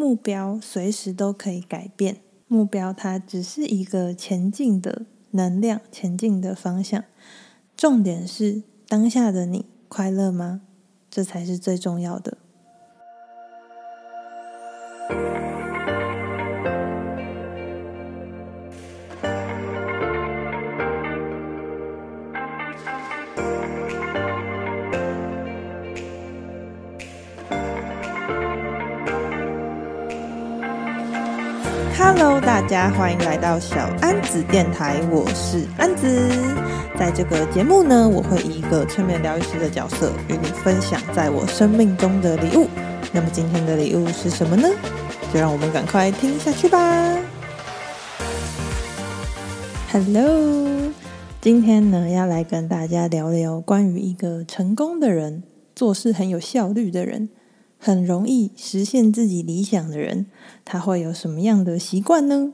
目标随时都可以改变，目标它只是一个前进的能量，前进的方向。重点是当下的你快乐吗？这才是最重要的。大家欢迎来到小安子电台，我是安子。在这个节目呢，我会以一个催眠疗愈师的角色与你分享在我生命中的礼物。那么今天的礼物是什么呢？就让我们赶快听下去吧。Hello，今天呢要来跟大家聊聊关于一个成功的人，做事很有效率的人。很容易实现自己理想的人，他会有什么样的习惯呢？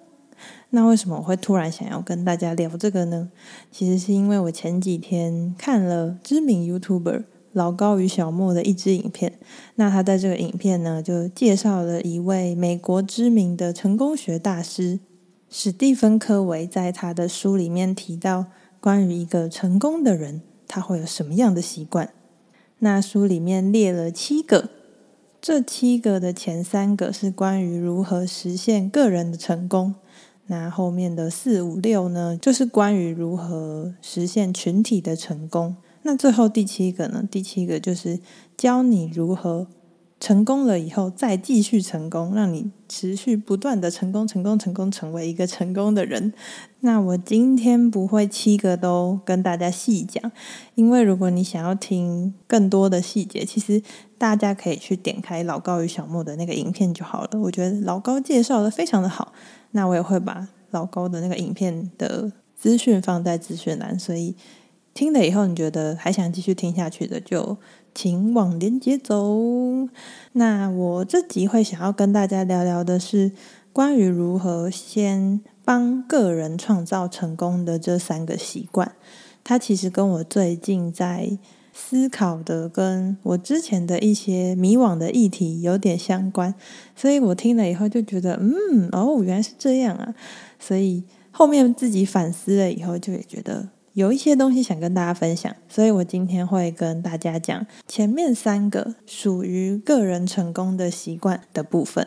那为什么我会突然想要跟大家聊这个呢？其实是因为我前几天看了知名 YouTuber 老高与小莫的一支影片。那他在这个影片呢，就介绍了一位美国知名的成功学大师史蒂芬·科维，在他的书里面提到，关于一个成功的人，他会有什么样的习惯？那书里面列了七个。这七个的前三个是关于如何实现个人的成功，那后面的四五六呢，就是关于如何实现群体的成功。那最后第七个呢？第七个就是教你如何。成功了以后，再继续成功，让你持续不断的成功、成功、成功，成为一个成功的人。那我今天不会七个都跟大家细讲，因为如果你想要听更多的细节，其实大家可以去点开老高与小莫的那个影片就好了。我觉得老高介绍的非常的好，那我也会把老高的那个影片的资讯放在资讯栏，所以听了以后你觉得还想继续听下去的就。请往连接走。那我这集会想要跟大家聊聊的是关于如何先帮个人创造成功的这三个习惯。它其实跟我最近在思考的，跟我之前的一些迷惘的议题有点相关，所以我听了以后就觉得，嗯，哦，原来是这样啊。所以后面自己反思了以后，就也觉得。有一些东西想跟大家分享，所以我今天会跟大家讲前面三个属于个人成功的习惯的部分。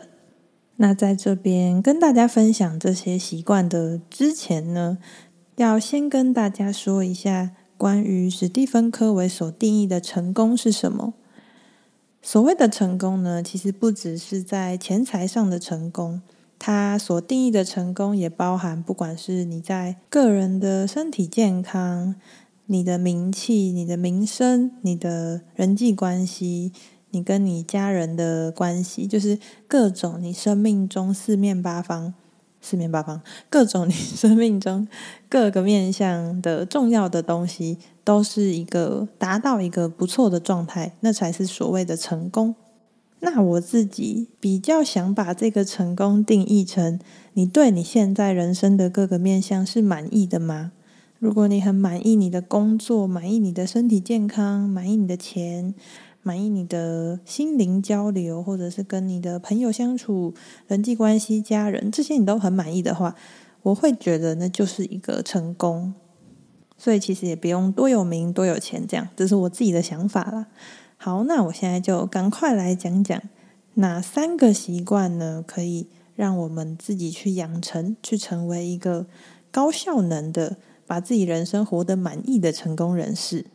那在这边跟大家分享这些习惯的之前呢，要先跟大家说一下关于史蒂芬·科维所定义的成功是什么。所谓的成功呢，其实不只是在钱财上的成功。他所定义的成功也包含，不管是你在个人的身体健康、你的名气、你的名声、你的人际关系、你跟你家人的关系，就是各种你生命中四面八方、四面八方各种你生命中各个面向的重要的东西，都是一个达到一个不错的状态，那才是所谓的成功。那我自己比较想把这个成功定义成，你对你现在人生的各个面向是满意的吗？如果你很满意你的工作，满意你的身体健康，满意你的钱，满意你的心灵交流，或者是跟你的朋友相处、人际关系、家人这些你都很满意的话，我会觉得那就是一个成功。所以其实也不用多有名、多有钱这样，这是我自己的想法啦。好，那我现在就赶快来讲讲哪三个习惯呢，可以让我们自己去养成，去成为一个高效能的，把自己人生活得满意的成功人士。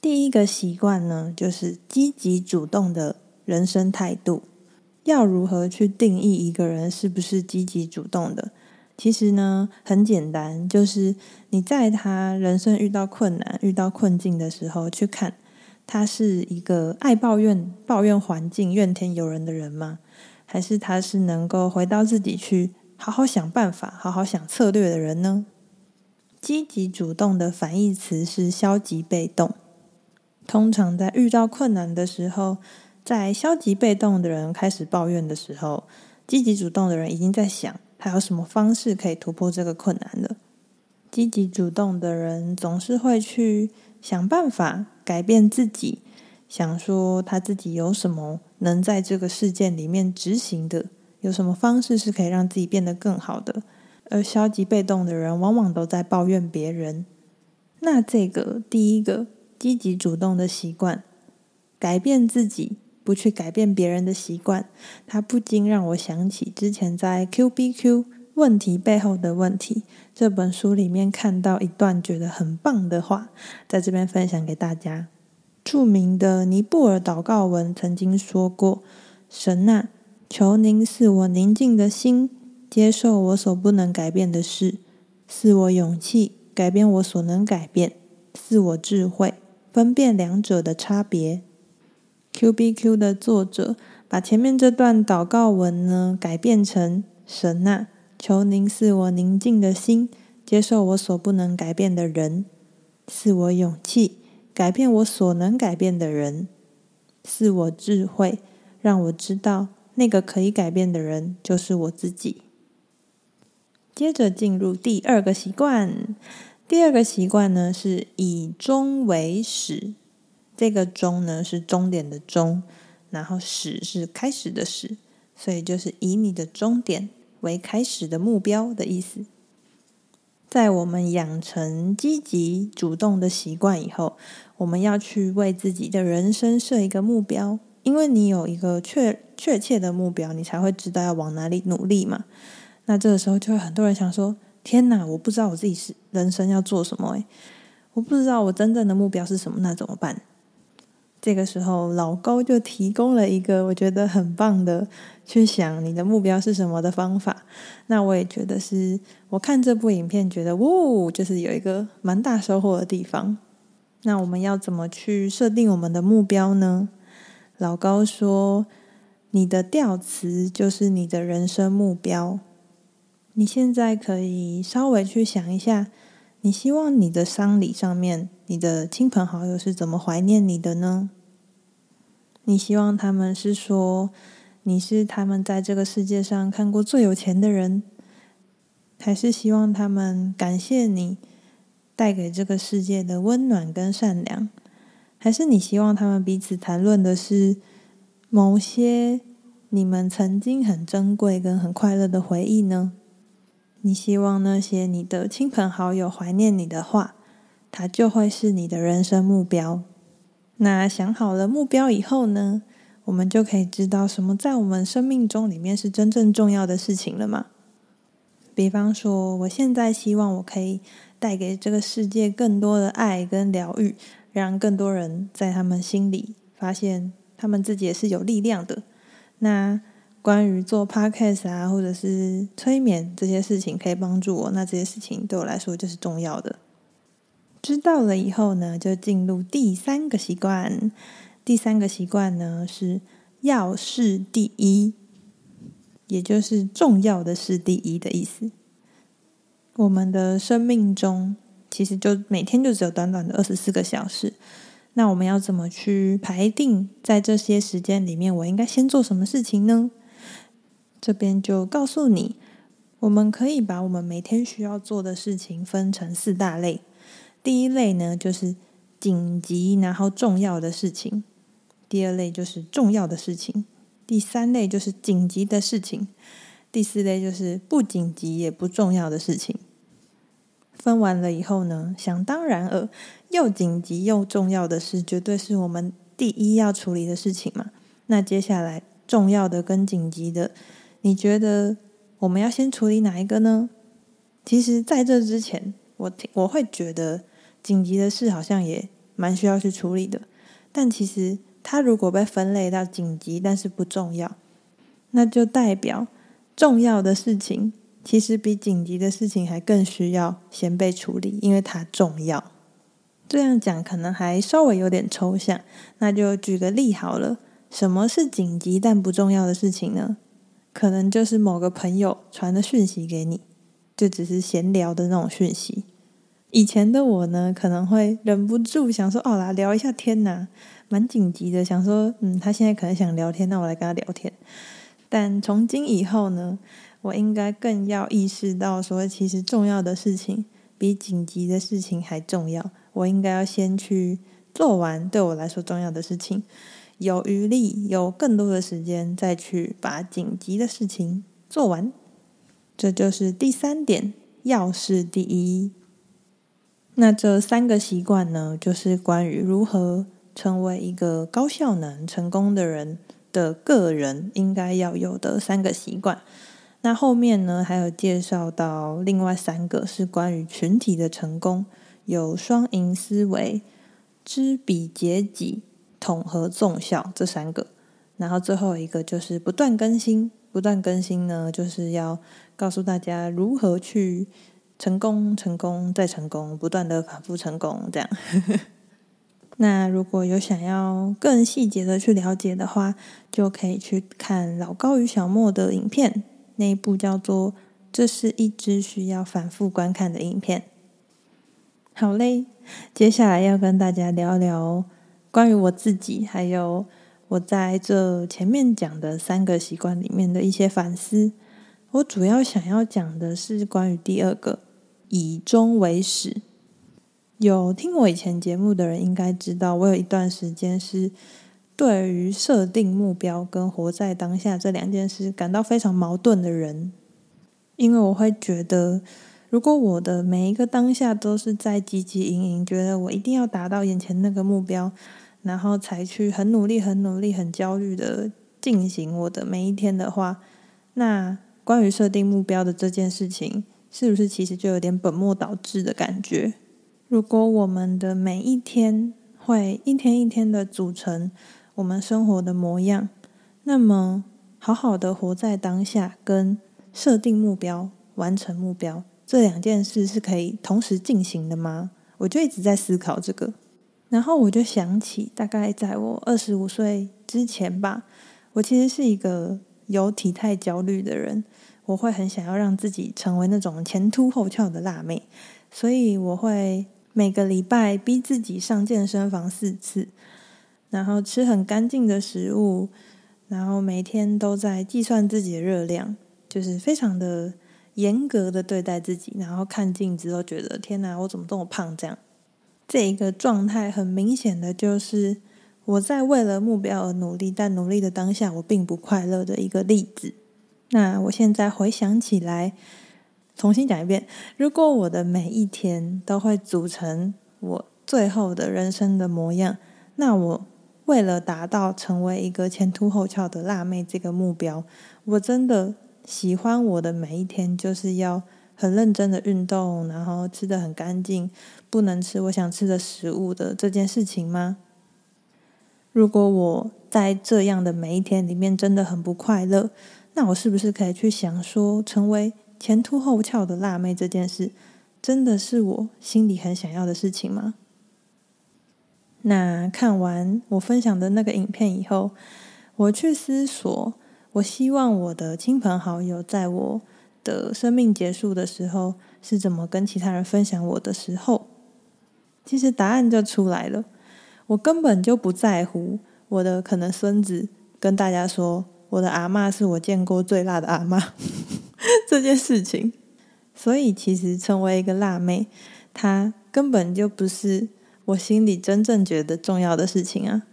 第一个习惯呢，就是积极主动的人生态度。要如何去定义一个人是不是积极主动的？其实呢，很简单，就是你在他人生遇到困难、遇到困境的时候去看。他是一个爱抱怨、抱怨环境、怨天尤人的人吗？还是他是能够回到自己去，好好想办法、好好想策略的人呢？积极主动的反义词是消极被动。通常在遇到困难的时候，在消极被动的人开始抱怨的时候，积极主动的人已经在想，他有什么方式可以突破这个困难了。积极主动的人总是会去想办法。改变自己，想说他自己有什么能在这个事件里面执行的，有什么方式是可以让自己变得更好的。而消极被动的人，往往都在抱怨别人。那这个第一个积极主动的习惯，改变自己，不去改变别人的习惯，它不禁让我想起之前在 Q B Q 问题背后的问题这本书里面看到一段觉得很棒的话，在这边分享给大家。著名的尼布尔祷告文曾经说过：“神啊，求您赐我宁静的心。”接受我所不能改变的事，赐我勇气改变我所能改变，赐我智慧分辨两者的差别。Q B Q 的作者把前面这段祷告文呢改变成：神啊，求您赐我宁静的心，接受我所不能改变的人，赐我勇气改变我所能改变的人，赐我智慧，让我知道那个可以改变的人就是我自己。接着进入第二个习惯，第二个习惯呢是以终为始。这个终呢是终点的终，然后始是开始的始，所以就是以你的终点为开始的目标的意思。在我们养成积极主动的习惯以后，我们要去为自己的人生设一个目标，因为你有一个确确切的目标，你才会知道要往哪里努力嘛。那这个时候就会很多人想说：“天哪，我不知道我自己是人生要做什么诶，我不知道我真正的目标是什么，那怎么办？”这个时候，老高就提供了一个我觉得很棒的去想你的目标是什么的方法。那我也觉得是我看这部影片觉得，呜，就是有一个蛮大收获的地方。那我们要怎么去设定我们的目标呢？老高说：“你的调词就是你的人生目标。”你现在可以稍微去想一下，你希望你的丧礼上面，你的亲朋好友是怎么怀念你的呢？你希望他们是说你是他们在这个世界上看过最有钱的人，还是希望他们感谢你带给这个世界的温暖跟善良？还是你希望他们彼此谈论的是某些你们曾经很珍贵跟很快乐的回忆呢？你希望那些你的亲朋好友怀念你的话，它就会是你的人生目标。那想好了目标以后呢，我们就可以知道什么在我们生命中里面是真正重要的事情了吗。比方说，我现在希望我可以带给这个世界更多的爱跟疗愈，让更多人在他们心里发现他们自己也是有力量的。那关于做 podcast 啊，或者是催眠这些事情可以帮助我，那这些事情对我来说就是重要的。知道了以后呢，就进入第三个习惯。第三个习惯呢，是要事第一，也就是重要的事第一的意思。我们的生命中其实就每天就只有短短的二十四个小时，那我们要怎么去排定在这些时间里面，我应该先做什么事情呢？这边就告诉你，我们可以把我们每天需要做的事情分成四大类。第一类呢，就是紧急然后重要的事情；第二类就是重要的事情；第三类就是紧急的事情；第四类就是不紧急也不重要的事情。分完了以后呢，想当然尔，又紧急又重要的事，绝对是我们第一要处理的事情嘛。那接下来重要的跟紧急的。你觉得我们要先处理哪一个呢？其实，在这之前，我我会觉得紧急的事好像也蛮需要去处理的。但其实，它如果被分类到紧急但是不重要，那就代表重要的事情其实比紧急的事情还更需要先被处理，因为它重要。这样讲可能还稍微有点抽象，那就举个例好了。什么是紧急但不重要的事情呢？可能就是某个朋友传的讯息给你，就只是闲聊的那种讯息。以前的我呢，可能会忍不住想说：“哦，来聊一下天呐，蛮紧急的。”想说：“嗯，他现在可能想聊天，那我来跟他聊天。”但从今以后呢，我应该更要意识到，说其实重要的事情比紧急的事情还重要。我应该要先去做完对我来说重要的事情。有余力，有更多的时间再去把紧急的事情做完。这就是第三点，要事第一。那这三个习惯呢，就是关于如何成为一个高效能、成功的人的个人应该要有的三个习惯。那后面呢，还有介绍到另外三个是关于群体的成功，有双赢思维、知彼解己、统合纵效这三个。然后最后一个就是不断更新，不断更新呢，就是要告诉大家如何去。成功，成功，再成功，不断的反复成功，这样。那如果有想要更细节的去了解的话，就可以去看老高与小莫的影片，那一部叫做《这是一支需要反复观看的影片》。好嘞，接下来要跟大家聊聊关于我自己，还有我在这前面讲的三个习惯里面的一些反思。我主要想要讲的是关于第二个。以终为始。有听我以前节目的人应该知道，我有一段时间是对于设定目标跟活在当下这两件事感到非常矛盾的人。因为我会觉得，如果我的每一个当下都是在汲汲营营，觉得我一定要达到眼前那个目标，然后才去很努力、很努力、很焦虑的进行我的每一天的话，那关于设定目标的这件事情。是不是其实就有点本末倒置的感觉？如果我们的每一天会一天一天的组成我们生活的模样，那么好好的活在当下跟设定目标、完成目标这两件事是可以同时进行的吗？我就一直在思考这个，然后我就想起，大概在我二十五岁之前吧，我其实是一个有体态焦虑的人。我会很想要让自己成为那种前凸后翘的辣妹，所以我会每个礼拜逼自己上健身房四次，然后吃很干净的食物，然后每天都在计算自己的热量，就是非常的严格的对待自己，然后看镜子都觉得天哪，我怎么这么胖？这样，这一个状态很明显的就是我在为了目标而努力，但努力的当下我并不快乐的一个例子。那我现在回想起来，重新讲一遍：如果我的每一天都会组成我最后的人生的模样，那我为了达到成为一个前凸后翘的辣妹这个目标，我真的喜欢我的每一天就是要很认真的运动，然后吃的很干净，不能吃我想吃的食物的这件事情吗？如果我在这样的每一天里面真的很不快乐，那我是不是可以去想说，成为前凸后翘的辣妹这件事，真的是我心里很想要的事情吗？那看完我分享的那个影片以后，我去思索，我希望我的亲朋好友在我的生命结束的时候是怎么跟其他人分享我的时候，其实答案就出来了。我根本就不在乎我的可能孙子跟大家说。我的阿嬷是我见过最辣的阿嬷，这件事情，所以其实成为一个辣妹，她根本就不是我心里真正觉得重要的事情啊。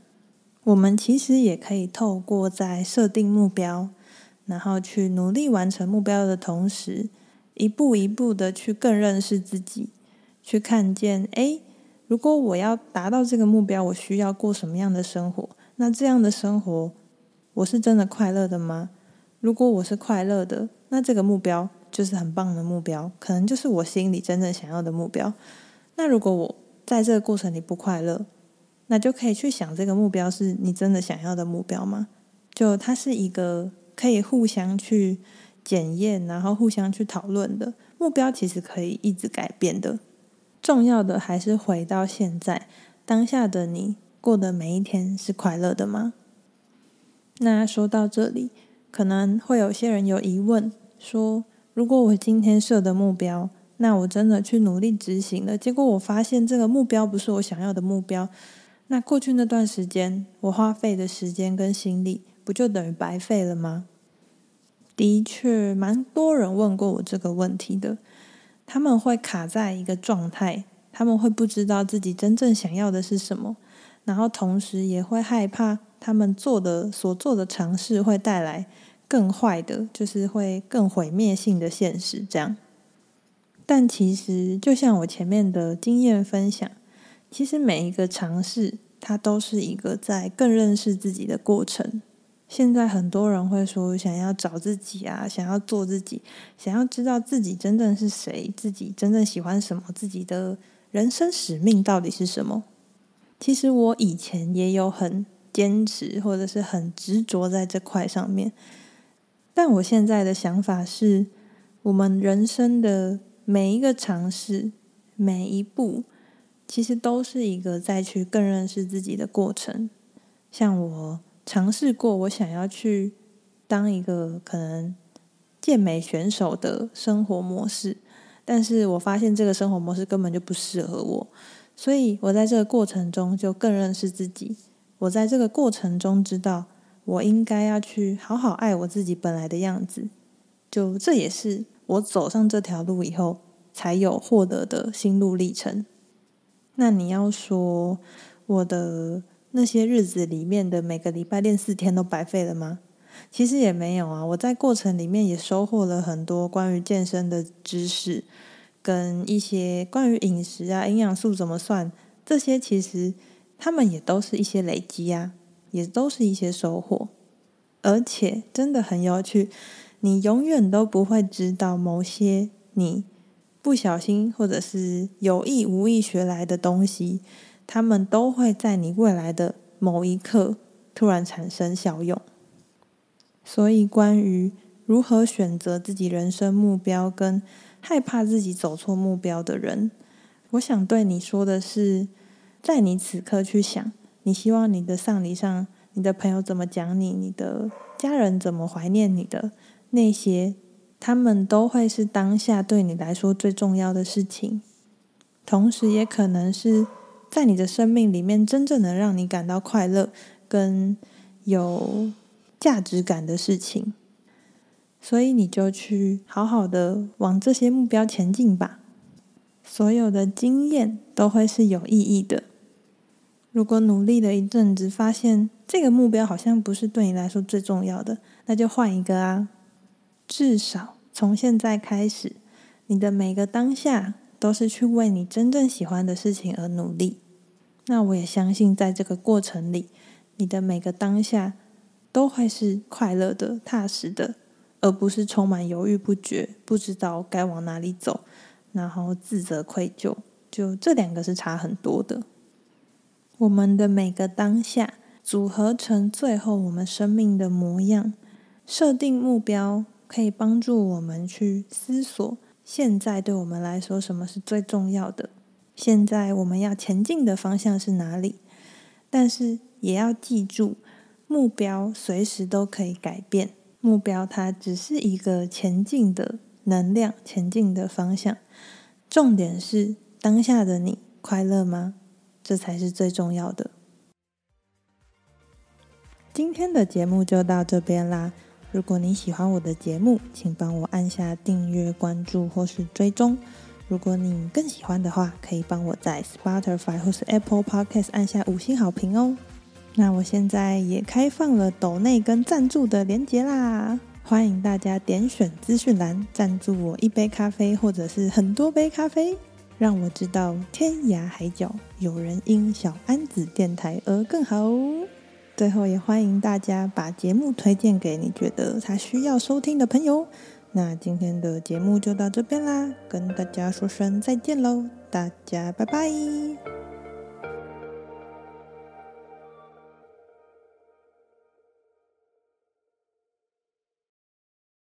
我们其实也可以透过在设定目标，然后去努力完成目标的同时，一步一步的去更认识自己，去看见，诶，如果我要达到这个目标，我需要过什么样的生活？那这样的生活。我是真的快乐的吗？如果我是快乐的，那这个目标就是很棒的目标，可能就是我心里真正想要的目标。那如果我在这个过程里不快乐，那就可以去想这个目标是你真的想要的目标吗？就它是一个可以互相去检验，然后互相去讨论的目标，其实可以一直改变的。重要的还是回到现在当下的你过的每一天是快乐的吗？那说到这里，可能会有些人有疑问，说：如果我今天设的目标，那我真的去努力执行了，结果我发现这个目标不是我想要的目标，那过去那段时间我花费的时间跟心力，不就等于白费了吗？的确，蛮多人问过我这个问题的，他们会卡在一个状态，他们会不知道自己真正想要的是什么，然后同时也会害怕。他们做的所做的尝试会带来更坏的，就是会更毁灭性的现实。这样，但其实就像我前面的经验分享，其实每一个尝试，它都是一个在更认识自己的过程。现在很多人会说，想要找自己啊，想要做自己，想要知道自己真正是谁，自己真正喜欢什么，自己的人生使命到底是什么。其实我以前也有很坚持，或者是很执着在这块上面。但我现在的想法是，我们人生的每一个尝试，每一步，其实都是一个再去更认识自己的过程。像我。尝试过，我想要去当一个可能健美选手的生活模式，但是我发现这个生活模式根本就不适合我，所以我在这个过程中就更认识自己。我在这个过程中知道，我应该要去好好爱我自己本来的样子。就这也是我走上这条路以后才有获得的心路历程。那你要说我的。那些日子里面的每个礼拜练四天都白费了吗？其实也没有啊，我在过程里面也收获了很多关于健身的知识，跟一些关于饮食啊、营养素怎么算，这些其实他们也都是一些累积啊，也都是一些收获。而且真的很有趣，你永远都不会知道某些你不小心或者是有意无意学来的东西。他们都会在你未来的某一刻突然产生效用。所以，关于如何选择自己人生目标，跟害怕自己走错目标的人，我想对你说的是，在你此刻去想，你希望你的丧礼上，你的朋友怎么讲你，你的家人怎么怀念你的那些，他们都会是当下对你来说最重要的事情，同时也可能是。在你的生命里面，真正能让你感到快乐跟有价值感的事情，所以你就去好好的往这些目标前进吧。所有的经验都会是有意义的。如果努力了一阵子，发现这个目标好像不是对你来说最重要的，那就换一个啊。至少从现在开始，你的每个当下都是去为你真正喜欢的事情而努力。那我也相信，在这个过程里，你的每个当下都会是快乐的、踏实的，而不是充满犹豫不决、不知道该往哪里走，然后自责愧疚。就这两个是差很多的。我们的每个当下组合成最后我们生命的模样。设定目标可以帮助我们去思索，现在对我们来说什么是最重要的。现在我们要前进的方向是哪里？但是也要记住，目标随时都可以改变。目标它只是一个前进的能量，前进的方向。重点是当下的你快乐吗？这才是最重要的。今天的节目就到这边啦。如果你喜欢我的节目，请帮我按下订阅、关注或是追踪。如果你更喜欢的话，可以帮我在 Spotify 或是 Apple Podcast 按下五星好评哦。那我现在也开放了抖内跟赞助的连结啦，欢迎大家点选资讯栏赞助我一杯咖啡，或者是很多杯咖啡，让我知道天涯海角有人因小安子电台而更好哦。最后也欢迎大家把节目推荐给你觉得他需要收听的朋友。那今天的节目就到这边啦，跟大家说声再见喽，大家拜拜。